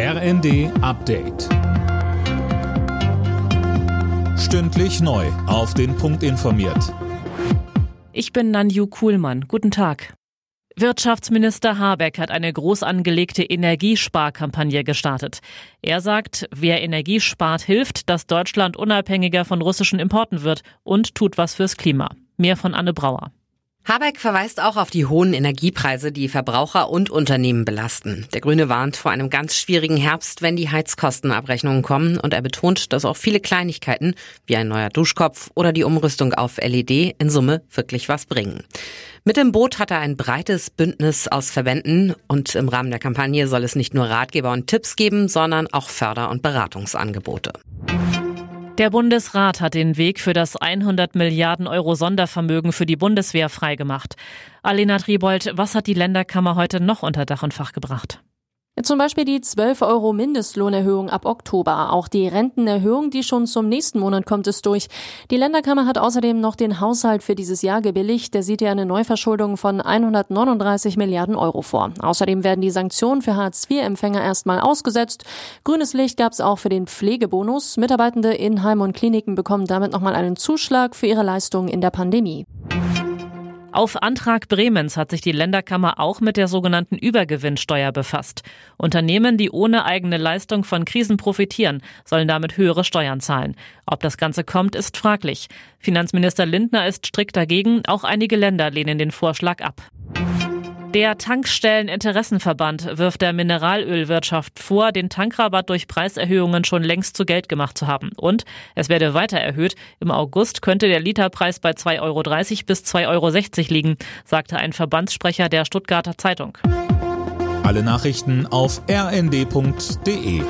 RND Update. Stündlich neu. Auf den Punkt informiert. Ich bin Nanju Kuhlmann. Guten Tag. Wirtschaftsminister Habeck hat eine groß angelegte Energiesparkampagne gestartet. Er sagt, wer Energie spart, hilft, dass Deutschland unabhängiger von russischen Importen wird und tut was fürs Klima. Mehr von Anne Brauer. Habeck verweist auch auf die hohen Energiepreise, die Verbraucher und Unternehmen belasten. Der Grüne warnt vor einem ganz schwierigen Herbst, wenn die Heizkostenabrechnungen kommen und er betont, dass auch viele Kleinigkeiten wie ein neuer Duschkopf oder die Umrüstung auf LED in Summe wirklich was bringen. Mit dem Boot hat er ein breites Bündnis aus Verbänden und im Rahmen der Kampagne soll es nicht nur Ratgeber und Tipps geben, sondern auch Förder- und Beratungsangebote. Der Bundesrat hat den Weg für das 100 Milliarden Euro Sondervermögen für die Bundeswehr freigemacht. Alena Triebold, was hat die Länderkammer heute noch unter Dach und Fach gebracht? Zum Beispiel die 12 Euro Mindestlohnerhöhung ab Oktober. Auch die Rentenerhöhung, die schon zum nächsten Monat kommt, ist durch. Die Länderkammer hat außerdem noch den Haushalt für dieses Jahr gebilligt. Der sieht ja eine Neuverschuldung von 139 Milliarden Euro vor. Außerdem werden die Sanktionen für Hartz-IV-Empfänger erstmal ausgesetzt. Grünes Licht gab es auch für den Pflegebonus. Mitarbeitende in Heim und Kliniken bekommen damit nochmal einen Zuschlag für ihre Leistungen in der Pandemie. Auf Antrag Bremens hat sich die Länderkammer auch mit der sogenannten Übergewinnsteuer befasst. Unternehmen, die ohne eigene Leistung von Krisen profitieren, sollen damit höhere Steuern zahlen. Ob das Ganze kommt, ist fraglich. Finanzminister Lindner ist strikt dagegen. Auch einige Länder lehnen den Vorschlag ab. Der Tankstelleninteressenverband wirft der Mineralölwirtschaft vor, den Tankrabatt durch Preiserhöhungen schon längst zu Geld gemacht zu haben. Und es werde weiter erhöht. Im August könnte der Literpreis bei 2,30 Euro bis 2,60 Euro liegen, sagte ein Verbandssprecher der Stuttgarter Zeitung. Alle Nachrichten auf rnd.de